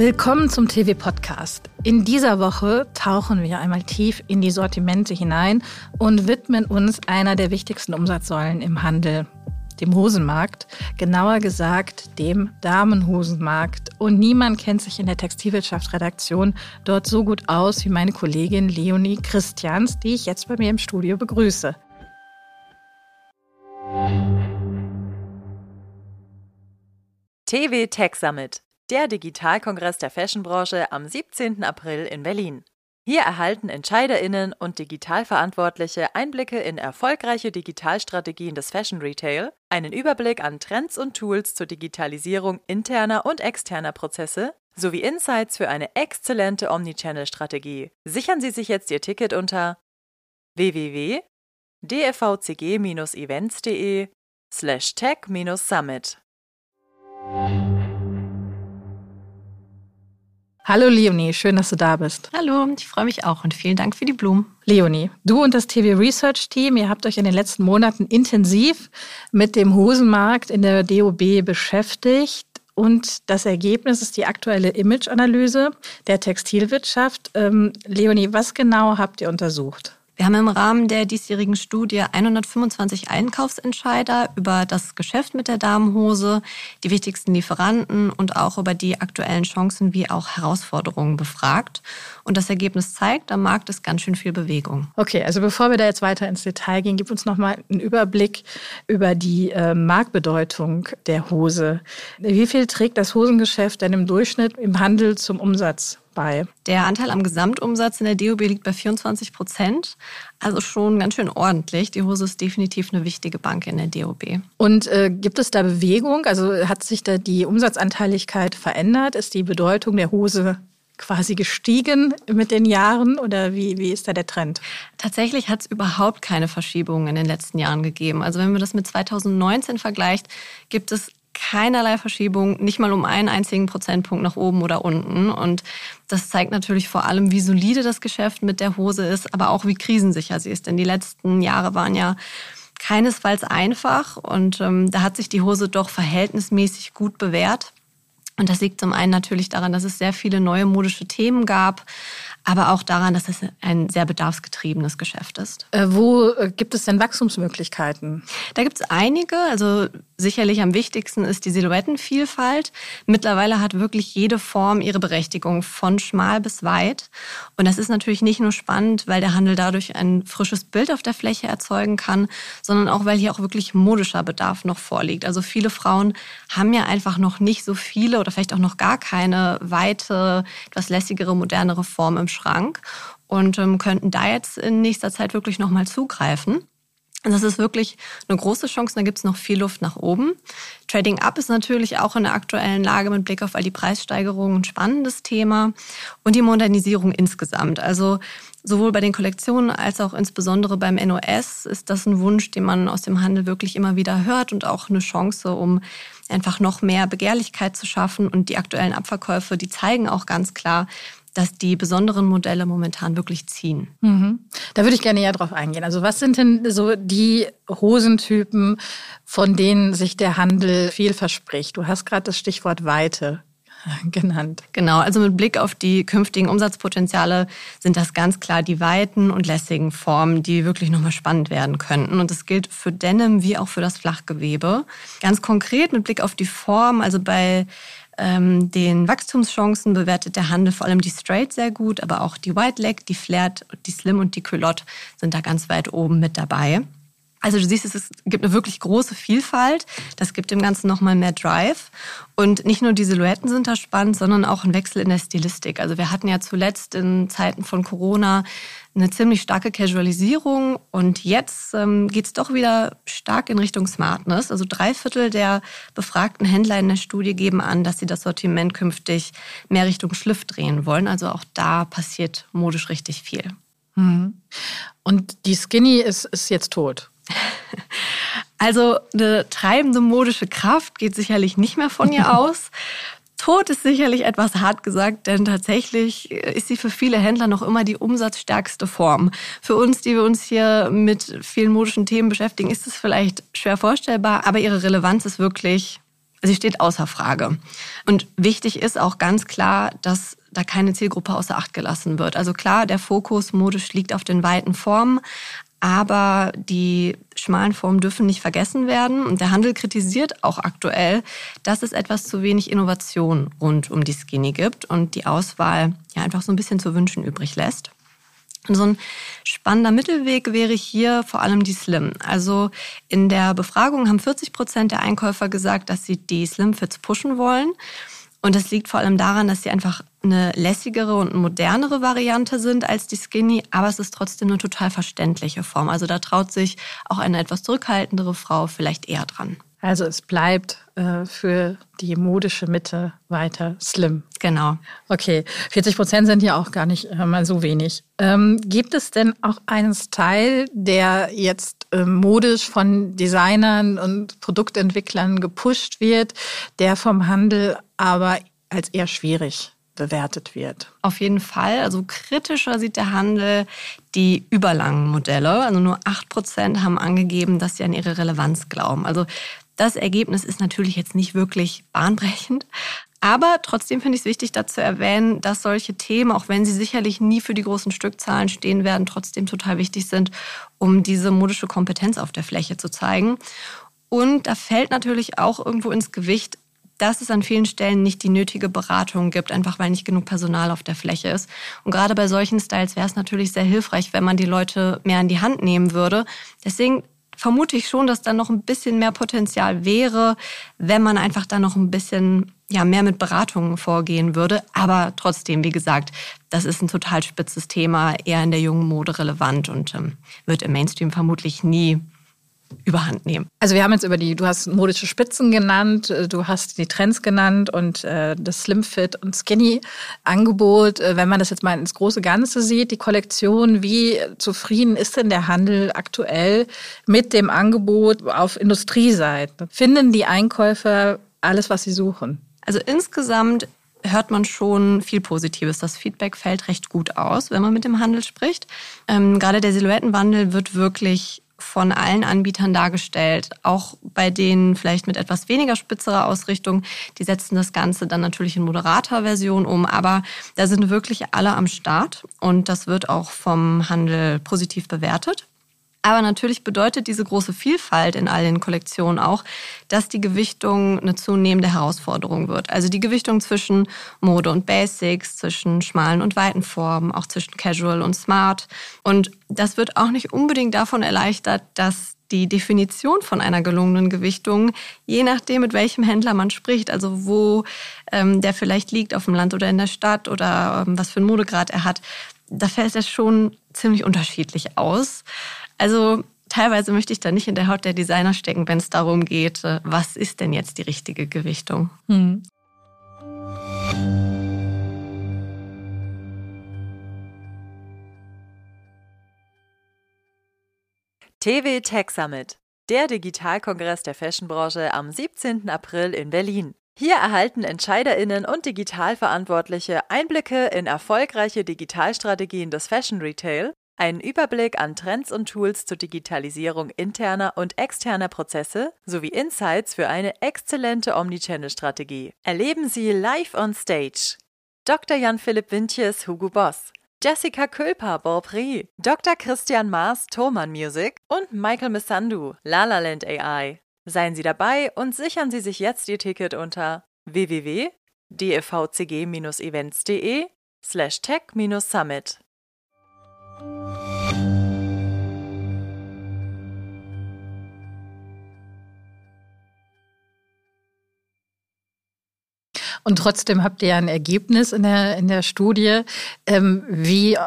Willkommen zum TV Podcast. In dieser Woche tauchen wir einmal tief in die Sortimente hinein und widmen uns einer der wichtigsten Umsatzsäulen im Handel, dem Hosenmarkt, genauer gesagt dem Damenhosenmarkt. Und niemand kennt sich in der Textilwirtschaftsredaktion dort so gut aus wie meine Kollegin Leonie Christians, die ich jetzt bei mir im Studio begrüße. TV Tech Summit der Digitalkongress der Fashionbranche am 17. April in Berlin. Hier erhalten Entscheiderinnen und Digitalverantwortliche Einblicke in erfolgreiche Digitalstrategien des Fashion Retail, einen Überblick an Trends und Tools zur Digitalisierung interner und externer Prozesse sowie Insights für eine exzellente Omnichannel-Strategie. Sichern Sie sich jetzt Ihr Ticket unter www.dfvcg-events.de slash tech-summit. Hallo Leonie, schön, dass du da bist. Hallo, ich freue mich auch und vielen Dank für die Blumen. Leonie, du und das TV Research Team, ihr habt euch in den letzten Monaten intensiv mit dem Hosenmarkt in der DOB beschäftigt. Und das Ergebnis ist die aktuelle Imageanalyse der Textilwirtschaft. Ähm, Leonie, was genau habt ihr untersucht? Wir haben im Rahmen der diesjährigen Studie 125 Einkaufsentscheider über das Geschäft mit der Damenhose, die wichtigsten Lieferanten und auch über die aktuellen Chancen wie auch Herausforderungen befragt. Und das Ergebnis zeigt, am Markt ist ganz schön viel Bewegung. Okay, also bevor wir da jetzt weiter ins Detail gehen, gib uns nochmal einen Überblick über die äh, Marktbedeutung der Hose. Wie viel trägt das Hosengeschäft denn im Durchschnitt im Handel zum Umsatz bei. Der Anteil am Gesamtumsatz in der DOB liegt bei 24 Prozent. Also schon ganz schön ordentlich. Die Hose ist definitiv eine wichtige Bank in der DOB. Und äh, gibt es da Bewegung? Also hat sich da die Umsatzanteiligkeit verändert? Ist die Bedeutung der Hose quasi gestiegen mit den Jahren oder wie, wie ist da der Trend? Tatsächlich hat es überhaupt keine Verschiebungen in den letzten Jahren gegeben. Also wenn man das mit 2019 vergleicht, gibt es keinerlei Verschiebung, nicht mal um einen einzigen Prozentpunkt nach oben oder unten. Und das zeigt natürlich vor allem, wie solide das Geschäft mit der Hose ist, aber auch wie krisensicher sie ist. Denn die letzten Jahre waren ja keinesfalls einfach und ähm, da hat sich die Hose doch verhältnismäßig gut bewährt. Und das liegt zum einen natürlich daran, dass es sehr viele neue modische Themen gab, aber auch daran, dass es ein sehr bedarfsgetriebenes Geschäft ist. Äh, wo äh, gibt es denn Wachstumsmöglichkeiten? Da gibt es einige. Also sicherlich am wichtigsten ist die Silhouettenvielfalt. Mittlerweile hat wirklich jede Form ihre Berechtigung, von schmal bis weit. Und das ist natürlich nicht nur spannend, weil der Handel dadurch ein frisches Bild auf der Fläche erzeugen kann, sondern auch, weil hier auch wirklich modischer Bedarf noch vorliegt. Also viele Frauen haben ja einfach noch nicht so viele oder vielleicht auch noch gar keine weite, etwas lässigere, modernere Form im Schrank und ähm, könnten da jetzt in nächster Zeit wirklich nochmal zugreifen. Und das ist wirklich eine große Chance. Da gibt es noch viel Luft nach oben. Trading Up ist natürlich auch in der aktuellen Lage mit Blick auf all die Preissteigerungen ein spannendes Thema und die Modernisierung insgesamt. Also sowohl bei den Kollektionen als auch insbesondere beim NOS ist das ein Wunsch, den man aus dem Handel wirklich immer wieder hört und auch eine Chance, um einfach noch mehr Begehrlichkeit zu schaffen. Und die aktuellen Abverkäufe, die zeigen auch ganz klar, dass die besonderen Modelle momentan wirklich ziehen. Mhm. Da würde ich gerne ja drauf eingehen. Also was sind denn so die Hosentypen, von denen sich der Handel viel verspricht? Du hast gerade das Stichwort Weite genannt. Genau, also mit Blick auf die künftigen Umsatzpotenziale sind das ganz klar die weiten und lässigen Formen, die wirklich nochmal spannend werden könnten. Und das gilt für Denim wie auch für das Flachgewebe. Ganz konkret mit Blick auf die Form, also bei ähm, den Wachstumschancen bewertet der Handel vor allem die Straight sehr gut, aber auch die White Leg, die Flared, die Slim und die Culotte sind da ganz weit oben mit dabei. Also du siehst, es gibt eine wirklich große Vielfalt. Das gibt dem Ganzen nochmal mehr Drive. Und nicht nur die Silhouetten sind da spannend, sondern auch ein Wechsel in der Stilistik. Also wir hatten ja zuletzt in Zeiten von Corona eine ziemlich starke Casualisierung und jetzt ähm, geht es doch wieder stark in Richtung Smartness. Also drei Viertel der befragten Händler in der Studie geben an, dass sie das Sortiment künftig mehr Richtung Schliff drehen wollen. Also auch da passiert modisch richtig viel. Mhm. Und die Skinny ist, ist jetzt tot. Also eine treibende modische Kraft geht sicherlich nicht mehr von ihr aus. Tod ist sicherlich etwas hart gesagt, denn tatsächlich ist sie für viele Händler noch immer die umsatzstärkste Form. Für uns, die wir uns hier mit vielen modischen Themen beschäftigen, ist es vielleicht schwer vorstellbar, aber ihre Relevanz ist wirklich sie steht außer Frage. Und wichtig ist auch ganz klar, dass da keine Zielgruppe außer Acht gelassen wird. Also klar, der Fokus modisch liegt auf den weiten Formen, aber die schmalen Formen dürfen nicht vergessen werden. Und der Handel kritisiert auch aktuell, dass es etwas zu wenig Innovation rund um die Skinny gibt und die Auswahl ja einfach so ein bisschen zu wünschen übrig lässt. Und so ein spannender Mittelweg wäre hier vor allem die Slim. Also in der Befragung haben 40 Prozent der Einkäufer gesagt, dass sie die Slim Fits pushen wollen. Und das liegt vor allem daran, dass sie einfach eine lässigere und modernere Variante sind als die Skinny, aber es ist trotzdem eine total verständliche Form. Also da traut sich auch eine etwas zurückhaltendere Frau vielleicht eher dran. Also es bleibt äh, für die modische Mitte weiter slim. Genau. Okay, 40 Prozent sind ja auch gar nicht äh, mal so wenig. Ähm, gibt es denn auch einen Style, der jetzt äh, modisch von Designern und Produktentwicklern gepusht wird, der vom Handel aber als eher schwierig bewertet wird. Auf jeden Fall. Also kritischer sieht der Handel die überlangen Modelle. Also nur 8% haben angegeben, dass sie an ihre Relevanz glauben. Also das Ergebnis ist natürlich jetzt nicht wirklich bahnbrechend. Aber trotzdem finde ich es wichtig, dazu zu erwähnen, dass solche Themen, auch wenn sie sicherlich nie für die großen Stückzahlen stehen werden, trotzdem total wichtig sind, um diese modische Kompetenz auf der Fläche zu zeigen. Und da fällt natürlich auch irgendwo ins Gewicht, dass es an vielen Stellen nicht die nötige Beratung gibt, einfach weil nicht genug Personal auf der Fläche ist. Und gerade bei solchen Styles wäre es natürlich sehr hilfreich, wenn man die Leute mehr in die Hand nehmen würde. Deswegen vermute ich schon, dass da noch ein bisschen mehr Potenzial wäre, wenn man einfach da noch ein bisschen ja, mehr mit Beratungen vorgehen würde. Aber trotzdem, wie gesagt, das ist ein total spitzes Thema, eher in der jungen Mode relevant und ähm, wird im Mainstream vermutlich nie überhand nehmen. Also wir haben jetzt über die, du hast modische Spitzen genannt, äh, du hast die Trends genannt und äh, das Slim Fit und Skinny Angebot. Äh, wenn man das jetzt mal ins große Ganze sieht, die Kollektion, wie zufrieden ist denn der Handel aktuell mit dem Angebot auf Industrieseite? Finden die Einkäufer alles, was sie suchen? Also insgesamt hört man schon viel Positives. Das Feedback fällt recht gut aus, wenn man mit dem Handel spricht. Ähm, gerade der Silhouettenwandel wird wirklich von allen Anbietern dargestellt, auch bei denen vielleicht mit etwas weniger spitzerer Ausrichtung. Die setzen das Ganze dann natürlich in moderater Version um, aber da sind wirklich alle am Start und das wird auch vom Handel positiv bewertet. Aber natürlich bedeutet diese große Vielfalt in all den Kollektionen auch, dass die Gewichtung eine zunehmende Herausforderung wird. Also die Gewichtung zwischen Mode und Basics, zwischen schmalen und weiten Formen, auch zwischen Casual und Smart. Und das wird auch nicht unbedingt davon erleichtert, dass die Definition von einer gelungenen Gewichtung, je nachdem, mit welchem Händler man spricht, also wo ähm, der vielleicht liegt, auf dem Land oder in der Stadt oder ähm, was für einen Modegrad er hat, da fällt es schon ziemlich unterschiedlich aus. Also teilweise möchte ich da nicht in der Haut der Designer stecken, wenn es darum geht, äh, was ist denn jetzt die richtige Gewichtung. Hm. TV Tech Summit, der Digitalkongress der Fashionbranche am 17. April in Berlin. Hier erhalten Entscheiderinnen und Digitalverantwortliche Einblicke in erfolgreiche Digitalstrategien des Fashion Retail einen Überblick an Trends und Tools zur Digitalisierung interner und externer Prozesse sowie Insights für eine exzellente Omnichannel-Strategie. Erleben Sie live on stage Dr. Jan-Philipp Wintjes, Hugo Boss, Jessica Külper, Beaupré, Dr. Christian Maas, Thoman Music und Michael Missandu, Lalaland AI. Seien Sie dabei und sichern Sie sich jetzt Ihr Ticket unter www.devcg-events.de slash tech-summit. Und trotzdem habt ihr ja ein Ergebnis in der, in der Studie, ähm, wie äh,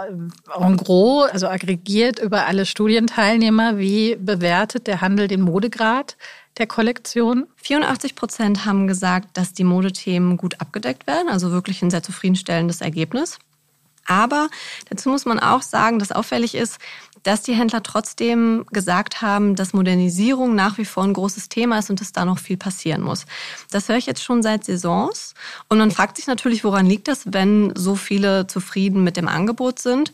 en gros, also aggregiert über alle Studienteilnehmer, wie bewertet der Handel den Modegrad der Kollektion? 84 Prozent haben gesagt, dass die Modethemen gut abgedeckt werden, also wirklich ein sehr zufriedenstellendes Ergebnis. Aber dazu muss man auch sagen, dass auffällig ist, dass die Händler trotzdem gesagt haben, dass Modernisierung nach wie vor ein großes Thema ist und dass da noch viel passieren muss. Das höre ich jetzt schon seit Saisons. Und man fragt sich natürlich, woran liegt das, wenn so viele zufrieden mit dem Angebot sind.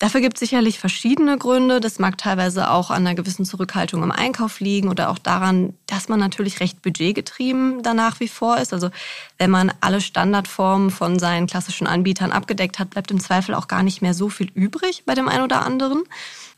Dafür gibt es sicherlich verschiedene Gründe. Das mag teilweise auch an einer gewissen Zurückhaltung im Einkauf liegen oder auch daran, dass man natürlich recht budgetgetrieben danach wie vor ist. Also wenn man alle Standardformen von seinen klassischen Anbietern abgedeckt hat, bleibt im Zweifel auch gar nicht mehr so viel übrig bei dem einen oder anderen.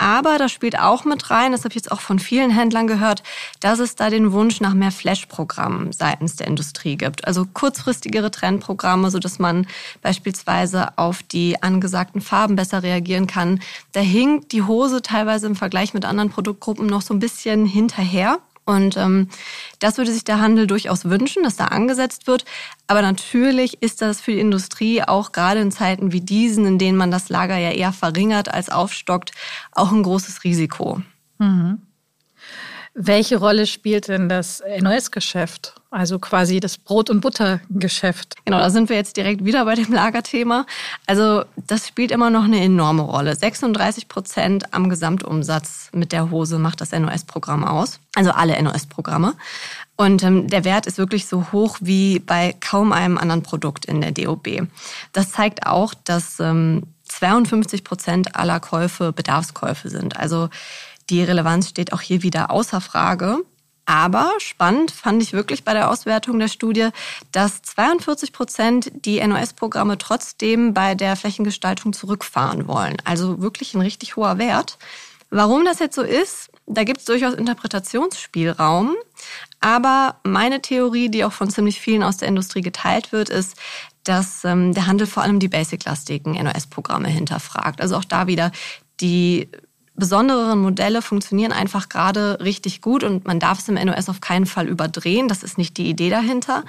Aber da spielt auch mit rein, das habe ich jetzt auch von vielen Händlern gehört, dass es da den Wunsch nach mehr Flash-Programmen seitens der Industrie gibt. Also kurzfristigere Trendprogramme, sodass man beispielsweise auf die angesagten Farben besser reagieren kann. Da hinkt die Hose teilweise im Vergleich mit anderen Produktgruppen noch so ein bisschen hinterher. Und ähm, das würde sich der Handel durchaus wünschen, dass da angesetzt wird. Aber natürlich ist das für die Industrie auch gerade in Zeiten wie diesen, in denen man das Lager ja eher verringert als aufstockt, auch ein großes Risiko. Mhm. Welche Rolle spielt denn das NOS-Geschäft? Also quasi das Brot- und Buttergeschäft. Genau, da sind wir jetzt direkt wieder bei dem Lagerthema. Also das spielt immer noch eine enorme Rolle. 36 Prozent am Gesamtumsatz mit der Hose macht das NOS-Programm aus. Also alle NOS-Programme. Und ähm, der Wert ist wirklich so hoch wie bei kaum einem anderen Produkt in der DOB. Das zeigt auch, dass ähm, 52 Prozent aller Käufe Bedarfskäufe sind. Also die Relevanz steht auch hier wieder außer Frage. Aber spannend fand ich wirklich bei der Auswertung der Studie, dass 42 Prozent die NOS-Programme trotzdem bei der Flächengestaltung zurückfahren wollen. Also wirklich ein richtig hoher Wert. Warum das jetzt so ist, da gibt es durchaus Interpretationsspielraum. Aber meine Theorie, die auch von ziemlich vielen aus der Industrie geteilt wird, ist, dass ähm, der Handel vor allem die basic-lastigen NOS-Programme hinterfragt. Also auch da wieder die besonderen Modelle funktionieren einfach gerade richtig gut und man darf es im NOS auf keinen Fall überdrehen. Das ist nicht die Idee dahinter.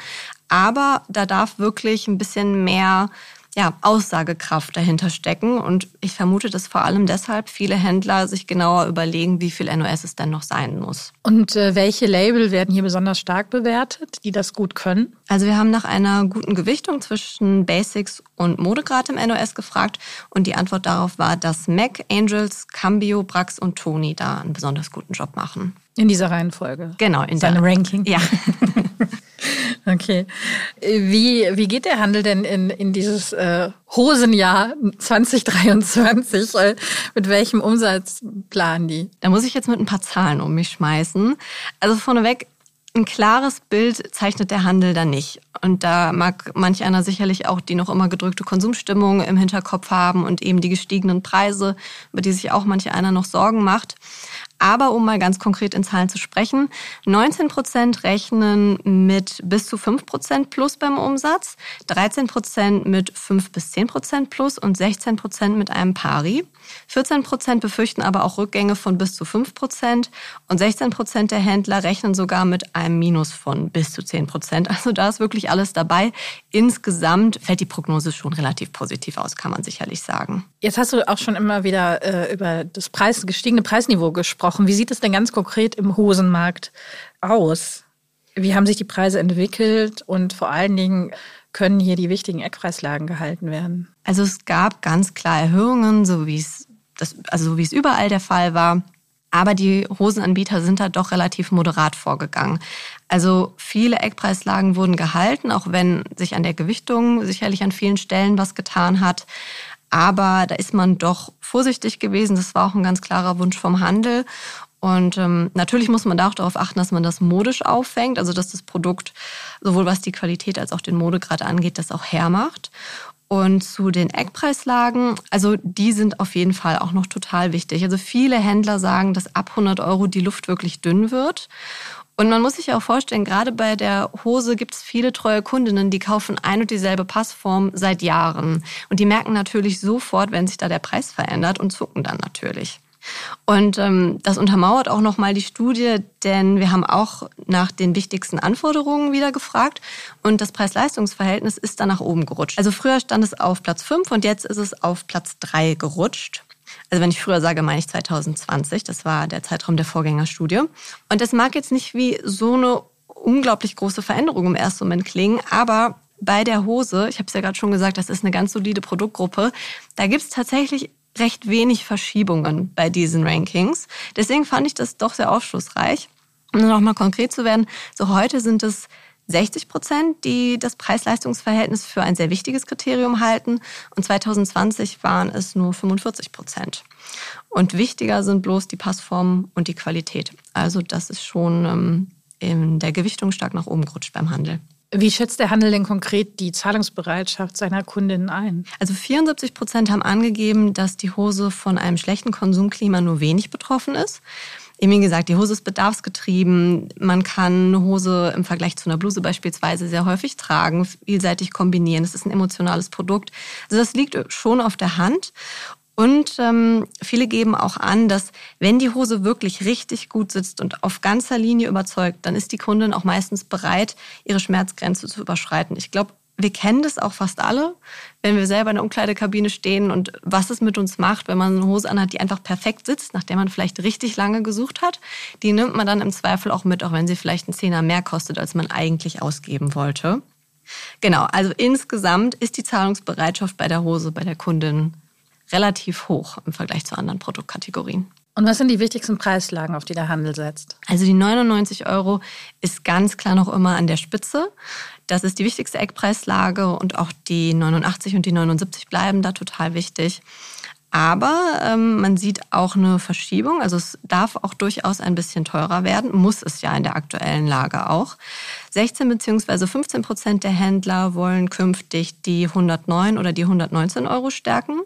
Aber da darf wirklich ein bisschen mehr ja, Aussagekraft dahinter stecken. Und ich vermute, dass vor allem deshalb viele Händler sich genauer überlegen, wie viel NOS es denn noch sein muss. Und äh, welche Label werden hier besonders stark bewertet, die das gut können? Also wir haben nach einer guten Gewichtung zwischen Basics und Modegrad im NOS gefragt. Und die Antwort darauf war, dass MAC, Angels, Cambio, Brax und Tony da einen besonders guten Job machen. In dieser Reihenfolge? Genau, in Seine der Ranking? Ja. Okay. Wie, wie geht der Handel denn in, in dieses äh, Hosenjahr 2023? Äh, mit welchem Umsatz planen die? Da muss ich jetzt mit ein paar Zahlen um mich schmeißen. Also vorneweg, ein klares Bild zeichnet der Handel da nicht. Und da mag manch einer sicherlich auch die noch immer gedrückte Konsumstimmung im Hinterkopf haben und eben die gestiegenen Preise, über die sich auch manch einer noch Sorgen macht. Aber um mal ganz konkret in Zahlen zu sprechen, 19 Prozent rechnen mit bis zu 5 Prozent plus beim Umsatz, 13 Prozent mit 5 bis 10 Prozent plus und 16 Prozent mit einem Pari. 14 Prozent befürchten aber auch Rückgänge von bis zu 5 Prozent und 16 Prozent der Händler rechnen sogar mit einem Minus von bis zu 10 Prozent. Also da ist wirklich alles dabei. Insgesamt fällt die Prognose schon relativ positiv aus, kann man sicherlich sagen. Jetzt hast du auch schon immer wieder äh, über das Preis, gestiegene Preisniveau gesprochen gesprochen. Wie sieht es denn ganz konkret im Hosenmarkt aus? Wie haben sich die Preise entwickelt und vor allen Dingen können hier die wichtigen Eckpreislagen gehalten werden? Also es gab ganz klar Erhöhungen, so wie es das, also so wie es überall der Fall war. Aber die Hosenanbieter sind da doch relativ moderat vorgegangen. Also viele Eckpreislagen wurden gehalten, auch wenn sich an der Gewichtung sicherlich an vielen Stellen was getan hat. Aber da ist man doch vorsichtig gewesen. Das war auch ein ganz klarer Wunsch vom Handel. Und ähm, natürlich muss man da auch darauf achten, dass man das modisch auffängt, also dass das Produkt sowohl was die Qualität als auch den Modegrad angeht, das auch hermacht. Und zu den Eckpreislagen, also die sind auf jeden Fall auch noch total wichtig. Also viele Händler sagen, dass ab 100 Euro die Luft wirklich dünn wird. Und man muss sich auch vorstellen, gerade bei der Hose gibt es viele treue Kundinnen, die kaufen ein und dieselbe Passform seit Jahren. Und die merken natürlich sofort, wenn sich da der Preis verändert und zucken dann natürlich. Und ähm, das untermauert auch nochmal die Studie, denn wir haben auch nach den wichtigsten Anforderungen wieder gefragt und das Preis-Leistungs-Verhältnis ist dann nach oben gerutscht. Also früher stand es auf Platz 5 und jetzt ist es auf Platz 3 gerutscht. Also wenn ich früher sage, meine ich 2020. Das war der Zeitraum der Vorgängerstudie. Und das mag jetzt nicht wie so eine unglaublich große Veränderung im ersten Moment klingen, aber bei der Hose, ich habe es ja gerade schon gesagt, das ist eine ganz solide Produktgruppe, da gibt es tatsächlich recht wenig Verschiebungen bei diesen Rankings. Deswegen fand ich das doch sehr aufschlussreich. Um nochmal konkret zu werden, so heute sind es 60 Prozent, die das Preis-Leistungs-Verhältnis für ein sehr wichtiges Kriterium halten. Und 2020 waren es nur 45 Prozent. Und wichtiger sind bloß die Passform und die Qualität. Also das ist schon ähm, in der Gewichtung stark nach oben gerutscht beim Handel. Wie schätzt der Handel denn konkret die Zahlungsbereitschaft seiner Kundinnen ein? Also 74 Prozent haben angegeben, dass die Hose von einem schlechten Konsumklima nur wenig betroffen ist. Eben wie gesagt, die Hose ist bedarfsgetrieben. Man kann eine Hose im Vergleich zu einer Bluse beispielsweise sehr häufig tragen, vielseitig kombinieren. Es ist ein emotionales Produkt. Also das liegt schon auf der Hand. Und ähm, viele geben auch an, dass wenn die Hose wirklich richtig gut sitzt und auf ganzer Linie überzeugt, dann ist die Kundin auch meistens bereit, ihre Schmerzgrenze zu überschreiten. Ich glaube, wir kennen das auch fast alle, wenn wir selber in der Umkleidekabine stehen und was es mit uns macht, wenn man eine Hose anhat, die einfach perfekt sitzt, nach der man vielleicht richtig lange gesucht hat. Die nimmt man dann im Zweifel auch mit, auch wenn sie vielleicht einen Zehner mehr kostet, als man eigentlich ausgeben wollte. Genau, also insgesamt ist die Zahlungsbereitschaft bei der Hose bei der Kundin relativ hoch im Vergleich zu anderen Produktkategorien. Und was sind die wichtigsten Preislagen, auf die der Handel setzt? Also die 99 Euro ist ganz klar noch immer an der Spitze. Das ist die wichtigste Eckpreislage und auch die 89 und die 79 bleiben da total wichtig. Aber ähm, man sieht auch eine Verschiebung. Also es darf auch durchaus ein bisschen teurer werden, muss es ja in der aktuellen Lage auch. 16 bzw. 15 Prozent der Händler wollen künftig die 109 oder die 119 Euro stärken.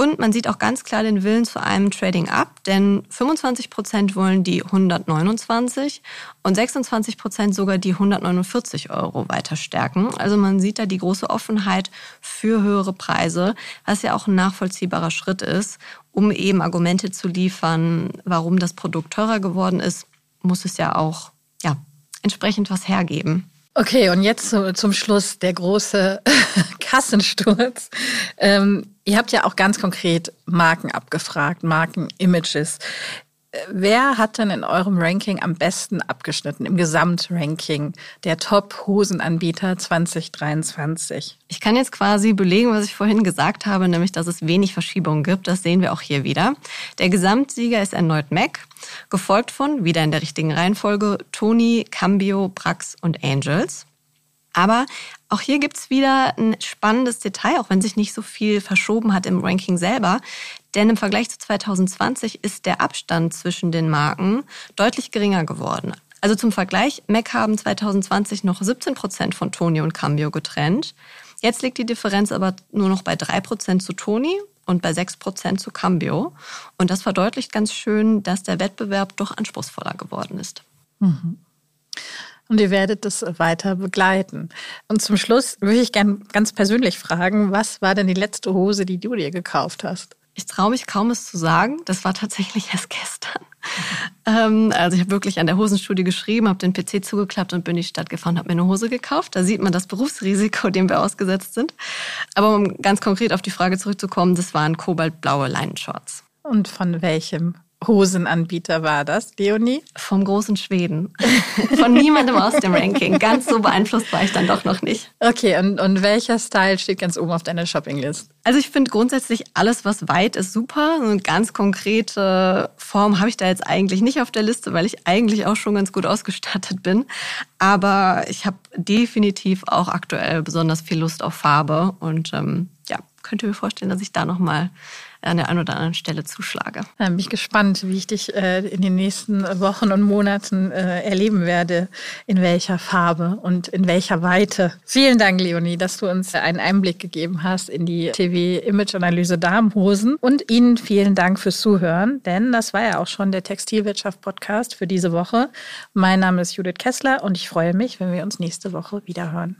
Und man sieht auch ganz klar den Willen zu einem Trading Up, denn 25 Prozent wollen die 129 und 26 Prozent sogar die 149 Euro weiter stärken. Also man sieht da die große Offenheit für höhere Preise, was ja auch ein nachvollziehbarer Schritt ist, um eben Argumente zu liefern, warum das Produkt teurer geworden ist, muss es ja auch ja, entsprechend was hergeben. Okay, und jetzt zum Schluss der große Kassensturz. Ähm, ihr habt ja auch ganz konkret Marken abgefragt, Marken-Images. Wer hat denn in eurem Ranking am besten abgeschnitten, im Gesamtranking der Top-Hosenanbieter 2023? Ich kann jetzt quasi belegen, was ich vorhin gesagt habe, nämlich, dass es wenig Verschiebungen gibt. Das sehen wir auch hier wieder. Der Gesamtsieger ist erneut MAC, gefolgt von, wieder in der richtigen Reihenfolge, Tony, Cambio, Prax und Angels. Aber auch hier gibt's wieder ein spannendes Detail, auch wenn sich nicht so viel verschoben hat im Ranking selber. Denn im Vergleich zu 2020 ist der Abstand zwischen den Marken deutlich geringer geworden. Also zum Vergleich, MAC haben 2020 noch 17 Prozent von Tony und Cambio getrennt. Jetzt liegt die Differenz aber nur noch bei 3 Prozent zu Tony und bei 6 Prozent zu Cambio. Und das verdeutlicht ganz schön, dass der Wettbewerb doch anspruchsvoller geworden ist. Mhm. Und ihr werdet das weiter begleiten. Und zum Schluss würde ich gerne ganz persönlich fragen, was war denn die letzte Hose, die du dir gekauft hast? Ich traue mich kaum es zu sagen. Das war tatsächlich erst gestern. Ähm, also ich habe wirklich an der Hosenstudie geschrieben, habe den PC zugeklappt und bin in die Stadt gefahren, habe mir eine Hose gekauft. Da sieht man das Berufsrisiko, dem wir ausgesetzt sind. Aber um ganz konkret auf die Frage zurückzukommen, das waren kobaltblaue Leinenshorts. Und von welchem Hosenanbieter war das, Leonie? Vom großen Schweden. Von niemandem aus dem Ranking. Ganz so beeinflusst war ich dann doch noch nicht. Okay, und, und welcher Style steht ganz oben auf deiner Shoppinglist? Also ich finde grundsätzlich alles, was weit ist, super. eine ganz konkrete Form habe ich da jetzt eigentlich nicht auf der Liste, weil ich eigentlich auch schon ganz gut ausgestattet bin. Aber ich habe definitiv auch aktuell besonders viel Lust auf Farbe und ähm, ja, könnte mir vorstellen, dass ich da nochmal an der einen oder anderen Stelle zuschlage. Da bin ich gespannt, wie ich dich äh, in den nächsten Wochen und Monaten äh, erleben werde, in welcher Farbe und in welcher Weite. Vielen Dank, Leonie, dass du uns einen Einblick gegeben hast in die TV-Image-Analyse Damenhosen. Und Ihnen vielen Dank fürs Zuhören, denn das war ja auch schon der Textilwirtschaft-Podcast für diese Woche. Mein Name ist Judith Kessler und ich freue mich, wenn wir uns nächste Woche wieder hören.